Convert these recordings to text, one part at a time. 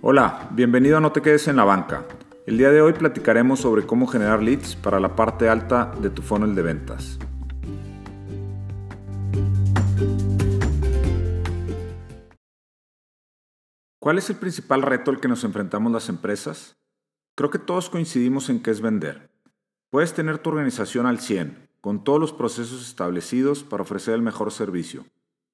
Hola, bienvenido a No te quedes en la banca. El día de hoy platicaremos sobre cómo generar leads para la parte alta de tu funnel de ventas. ¿Cuál es el principal reto al que nos enfrentamos las empresas? Creo que todos coincidimos en que es vender. Puedes tener tu organización al 100, con todos los procesos establecidos para ofrecer el mejor servicio.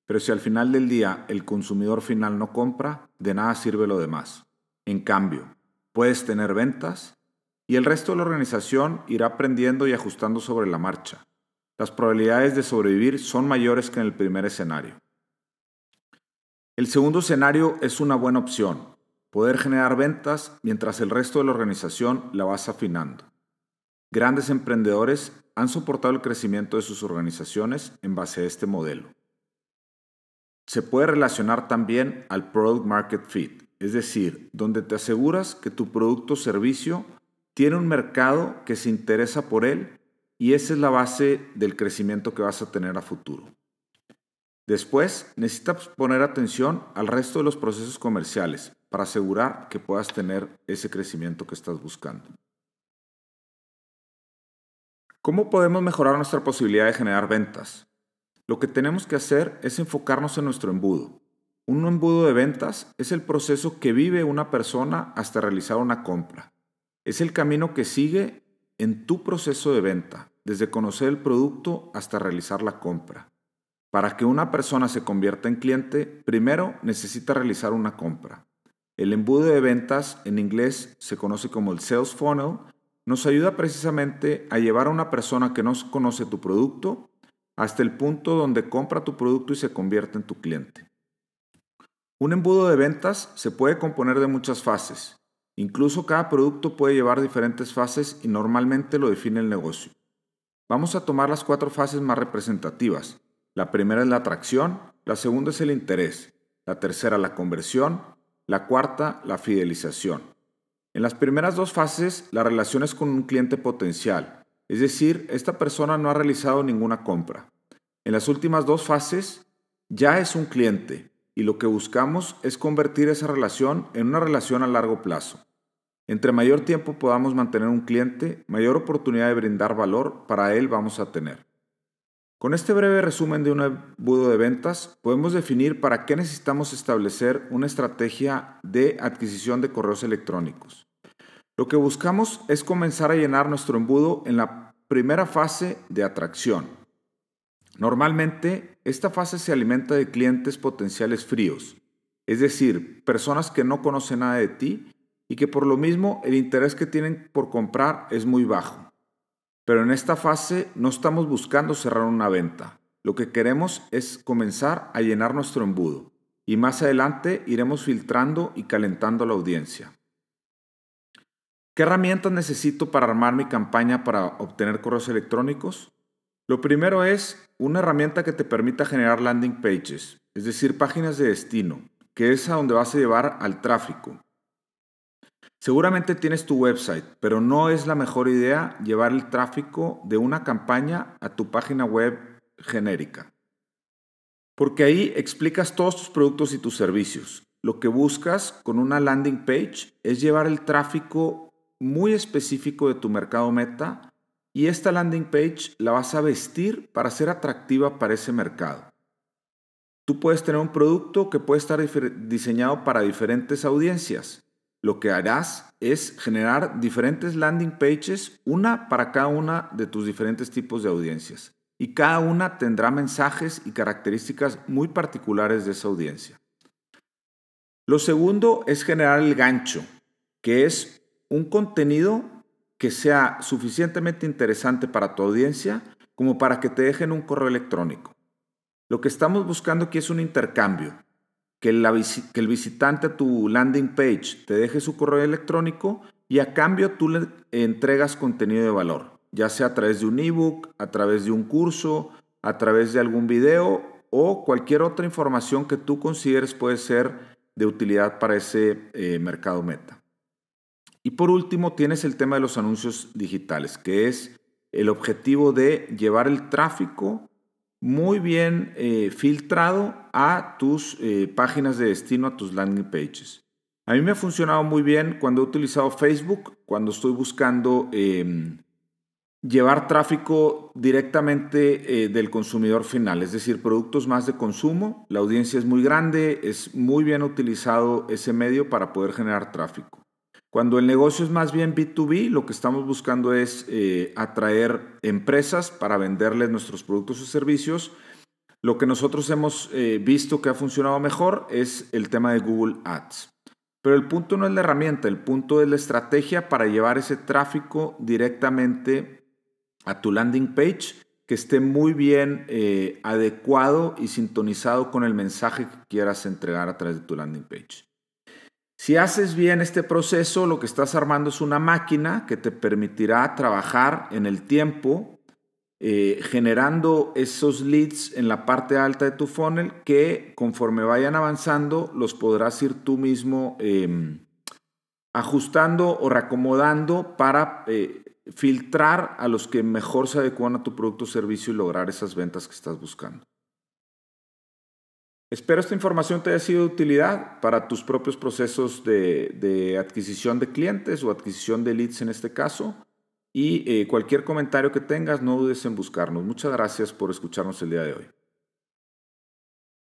Pero si al final del día el consumidor final no compra, de nada sirve lo demás. En cambio, puedes tener ventas y el resto de la organización irá aprendiendo y ajustando sobre la marcha. Las probabilidades de sobrevivir son mayores que en el primer escenario. El segundo escenario es una buena opción, poder generar ventas mientras el resto de la organización la vas afinando. Grandes emprendedores han soportado el crecimiento de sus organizaciones en base a este modelo. Se puede relacionar también al Product Market Fit, es decir, donde te aseguras que tu producto o servicio tiene un mercado que se interesa por él y esa es la base del crecimiento que vas a tener a futuro. Después, necesitas poner atención al resto de los procesos comerciales para asegurar que puedas tener ese crecimiento que estás buscando. ¿Cómo podemos mejorar nuestra posibilidad de generar ventas? Lo que tenemos que hacer es enfocarnos en nuestro embudo. Un embudo de ventas es el proceso que vive una persona hasta realizar una compra. Es el camino que sigue en tu proceso de venta, desde conocer el producto hasta realizar la compra. Para que una persona se convierta en cliente, primero necesita realizar una compra. El embudo de ventas, en inglés se conoce como el sales funnel, nos ayuda precisamente a llevar a una persona que no conoce tu producto hasta el punto donde compra tu producto y se convierte en tu cliente. Un embudo de ventas se puede componer de muchas fases. Incluso cada producto puede llevar diferentes fases y normalmente lo define el negocio. Vamos a tomar las cuatro fases más representativas. La primera es la atracción, la segunda es el interés, la tercera la conversión, la cuarta la fidelización. En las primeras dos fases la relación es con un cliente potencial, es decir, esta persona no ha realizado ninguna compra. En las últimas dos fases ya es un cliente y lo que buscamos es convertir esa relación en una relación a largo plazo. Entre mayor tiempo podamos mantener un cliente, mayor oportunidad de brindar valor para él vamos a tener. Con este breve resumen de un embudo de ventas, podemos definir para qué necesitamos establecer una estrategia de adquisición de correos electrónicos. Lo que buscamos es comenzar a llenar nuestro embudo en la primera fase de atracción. Normalmente, esta fase se alimenta de clientes potenciales fríos, es decir, personas que no conocen nada de ti y que por lo mismo el interés que tienen por comprar es muy bajo. Pero en esta fase no estamos buscando cerrar una venta. Lo que queremos es comenzar a llenar nuestro embudo y más adelante iremos filtrando y calentando la audiencia. ¿Qué herramientas necesito para armar mi campaña para obtener correos electrónicos? Lo primero es una herramienta que te permita generar landing pages, es decir, páginas de destino, que es a donde vas a llevar al tráfico. Seguramente tienes tu website, pero no es la mejor idea llevar el tráfico de una campaña a tu página web genérica. Porque ahí explicas todos tus productos y tus servicios. Lo que buscas con una landing page es llevar el tráfico muy específico de tu mercado meta y esta landing page la vas a vestir para ser atractiva para ese mercado. Tú puedes tener un producto que puede estar diseñado para diferentes audiencias. Lo que harás es generar diferentes landing pages, una para cada una de tus diferentes tipos de audiencias. Y cada una tendrá mensajes y características muy particulares de esa audiencia. Lo segundo es generar el gancho, que es un contenido que sea suficientemente interesante para tu audiencia como para que te dejen un correo electrónico. Lo que estamos buscando aquí es un intercambio, que, el visitante a tu landing page te deje su correo electrónico y a cambio tú le entregas contenido de valor, ya sea a través de un ebook, a través de un curso, a través de algún video o cualquier otra información que tú consideres puede ser de utilidad para ese eh, mercado meta. Y por último, tienes el tema de los anuncios digitales, que es el objetivo de llevar el tráfico muy bien eh, filtrado a tus eh, páginas de destino, a tus landing pages. A mí me ha funcionado muy bien cuando he utilizado Facebook, cuando estoy buscando em, llevar tráfico directamente eh, del consumidor final, es decir, productos más de consumo. La audiencia es muy grande, es muy bien utilizado ese medio para poder generar tráfico. Cuando el negocio es más bien B2B, lo que estamos buscando es eh, atraer empresas para venderles nuestros productos o servicios. Lo que nosotros hemos eh, visto que ha funcionado mejor es el tema de Google Ads. Pero el punto no es la herramienta, el punto es la estrategia para llevar ese tráfico directamente a tu landing page que esté muy bien eh, adecuado y sintonizado con el mensaje que quieras entregar a través de tu landing page. Si haces bien este proceso, lo que estás armando es una máquina que te permitirá trabajar en el tiempo, eh, generando esos leads en la parte alta de tu funnel que conforme vayan avanzando los podrás ir tú mismo em, ajustando o reacomodando para eh, filtrar a los que mejor se adecuan a tu producto o servicio y lograr esas ventas que estás buscando. Espero esta información te haya sido de utilidad para tus propios procesos de, adquisición de clientes o adquisición de leads en este caso. Y eh, cualquier comentario que tengas, no dudes en buscarnos. Muchas gracias por escucharnos el día de hoy.